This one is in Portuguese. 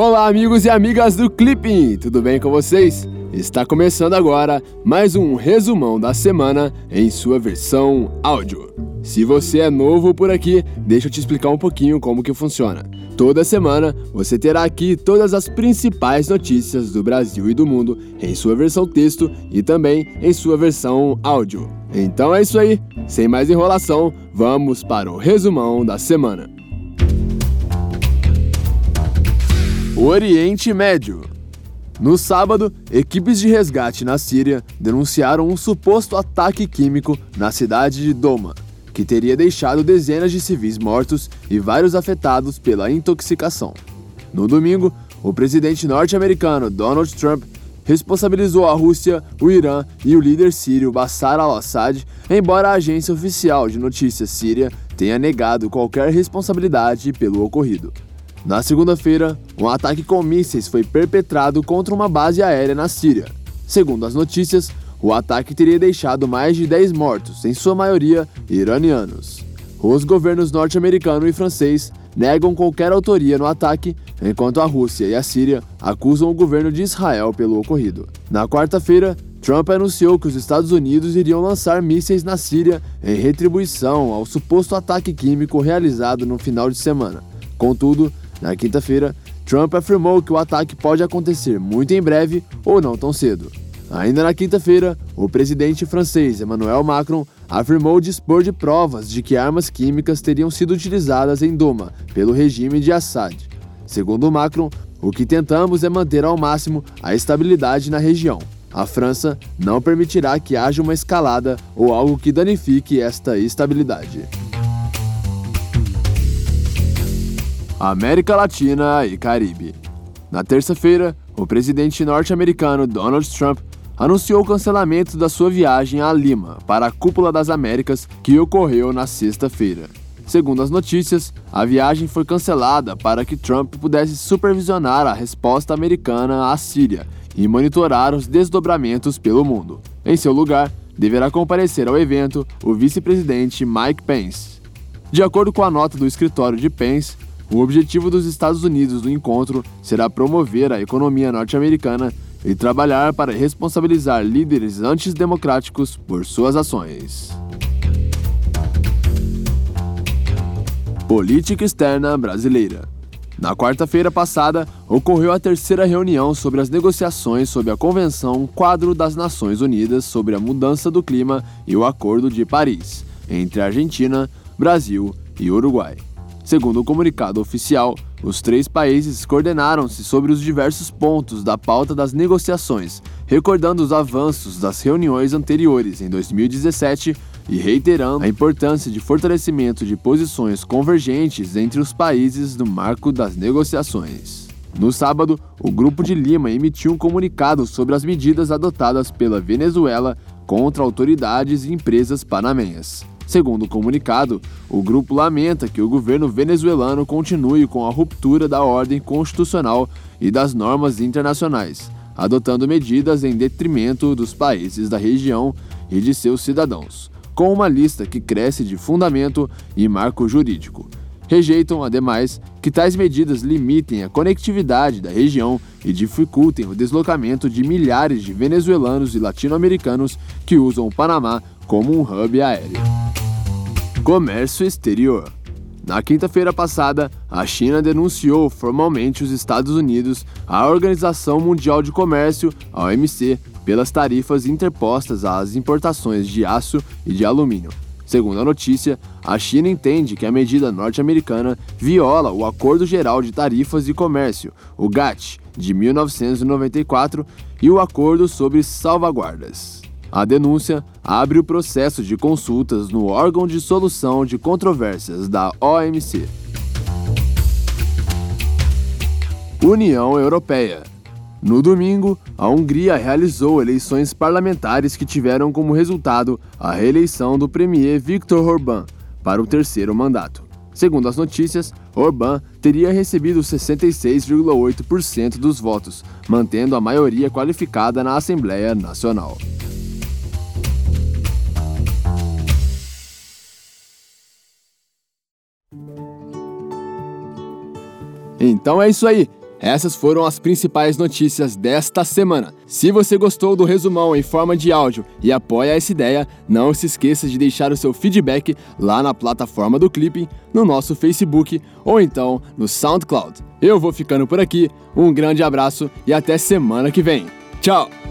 Olá, amigos e amigas do Clipping, tudo bem com vocês? Está começando agora mais um resumão da semana em sua versão áudio. Se você é novo por aqui, deixa eu te explicar um pouquinho como que funciona. Toda semana você terá aqui todas as principais notícias do Brasil e do mundo em sua versão texto e também em sua versão áudio. Então é isso aí, sem mais enrolação, vamos para o resumão da semana. Oriente Médio. No sábado, equipes de resgate na Síria denunciaram um suposto ataque químico na cidade de Doma, que teria deixado dezenas de civis mortos e vários afetados pela intoxicação. No domingo, o presidente norte-americano Donald Trump responsabilizou a Rússia, o Irã e o líder sírio Bashar al-Assad, embora a agência oficial de notícias síria tenha negado qualquer responsabilidade pelo ocorrido. Na segunda-feira, um ataque com mísseis foi perpetrado contra uma base aérea na Síria. Segundo as notícias, o ataque teria deixado mais de 10 mortos, em sua maioria iranianos. Os governos norte-americano e francês negam qualquer autoria no ataque, enquanto a Rússia e a Síria acusam o governo de Israel pelo ocorrido. Na quarta-feira, Trump anunciou que os Estados Unidos iriam lançar mísseis na Síria em retribuição ao suposto ataque químico realizado no final de semana. Contudo, na quinta-feira, Trump afirmou que o ataque pode acontecer muito em breve ou não tão cedo. Ainda na quinta-feira, o presidente francês Emmanuel Macron afirmou dispor de provas de que armas químicas teriam sido utilizadas em Doma pelo regime de Assad. Segundo Macron, o que tentamos é manter ao máximo a estabilidade na região. A França não permitirá que haja uma escalada ou algo que danifique esta estabilidade. América Latina e Caribe. Na terça-feira, o presidente norte-americano Donald Trump anunciou o cancelamento da sua viagem a Lima para a Cúpula das Américas que ocorreu na sexta-feira. Segundo as notícias, a viagem foi cancelada para que Trump pudesse supervisionar a resposta americana à Síria e monitorar os desdobramentos pelo mundo. Em seu lugar, deverá comparecer ao evento o vice-presidente Mike Pence. De acordo com a nota do escritório de Pence, o objetivo dos Estados Unidos do encontro será promover a economia norte-americana e trabalhar para responsabilizar líderes antidemocráticos por suas ações. Política externa brasileira. Na quarta-feira passada, ocorreu a terceira reunião sobre as negociações sobre a Convenção Quadro das Nações Unidas sobre a Mudança do Clima e o Acordo de Paris, entre Argentina, Brasil e Uruguai. Segundo o comunicado oficial, os três países coordenaram-se sobre os diversos pontos da pauta das negociações, recordando os avanços das reuniões anteriores em 2017 e reiterando a importância de fortalecimento de posições convergentes entre os países no marco das negociações. No sábado, o Grupo de Lima emitiu um comunicado sobre as medidas adotadas pela Venezuela contra autoridades e empresas panamenhas. Segundo o comunicado, o grupo lamenta que o governo venezuelano continue com a ruptura da ordem constitucional e das normas internacionais, adotando medidas em detrimento dos países da região e de seus cidadãos, com uma lista que cresce de fundamento e marco jurídico. Rejeitam, ademais, que tais medidas limitem a conectividade da região e dificultem o deslocamento de milhares de venezuelanos e latino-americanos que usam o Panamá como um hub aéreo. Comércio exterior. Na quinta-feira passada, a China denunciou formalmente os Estados Unidos à Organização Mundial de Comércio, a OMC, pelas tarifas interpostas às importações de aço e de alumínio. Segundo a notícia, a China entende que a medida norte-americana viola o Acordo Geral de Tarifas e Comércio, o GATT, de 1994, e o Acordo sobre Salvaguardas. A denúncia abre o processo de consultas no órgão de solução de controvérsias da OMC. União Europeia. No domingo, a Hungria realizou eleições parlamentares que tiveram como resultado a reeleição do premier Viktor Orbán para o terceiro mandato. Segundo as notícias, Orbán teria recebido 66,8% dos votos, mantendo a maioria qualificada na Assembleia Nacional. Então é isso aí. Essas foram as principais notícias desta semana. Se você gostou do resumão em forma de áudio e apoia essa ideia, não se esqueça de deixar o seu feedback lá na plataforma do Clipping, no nosso Facebook ou então no SoundCloud. Eu vou ficando por aqui, um grande abraço e até semana que vem. Tchau!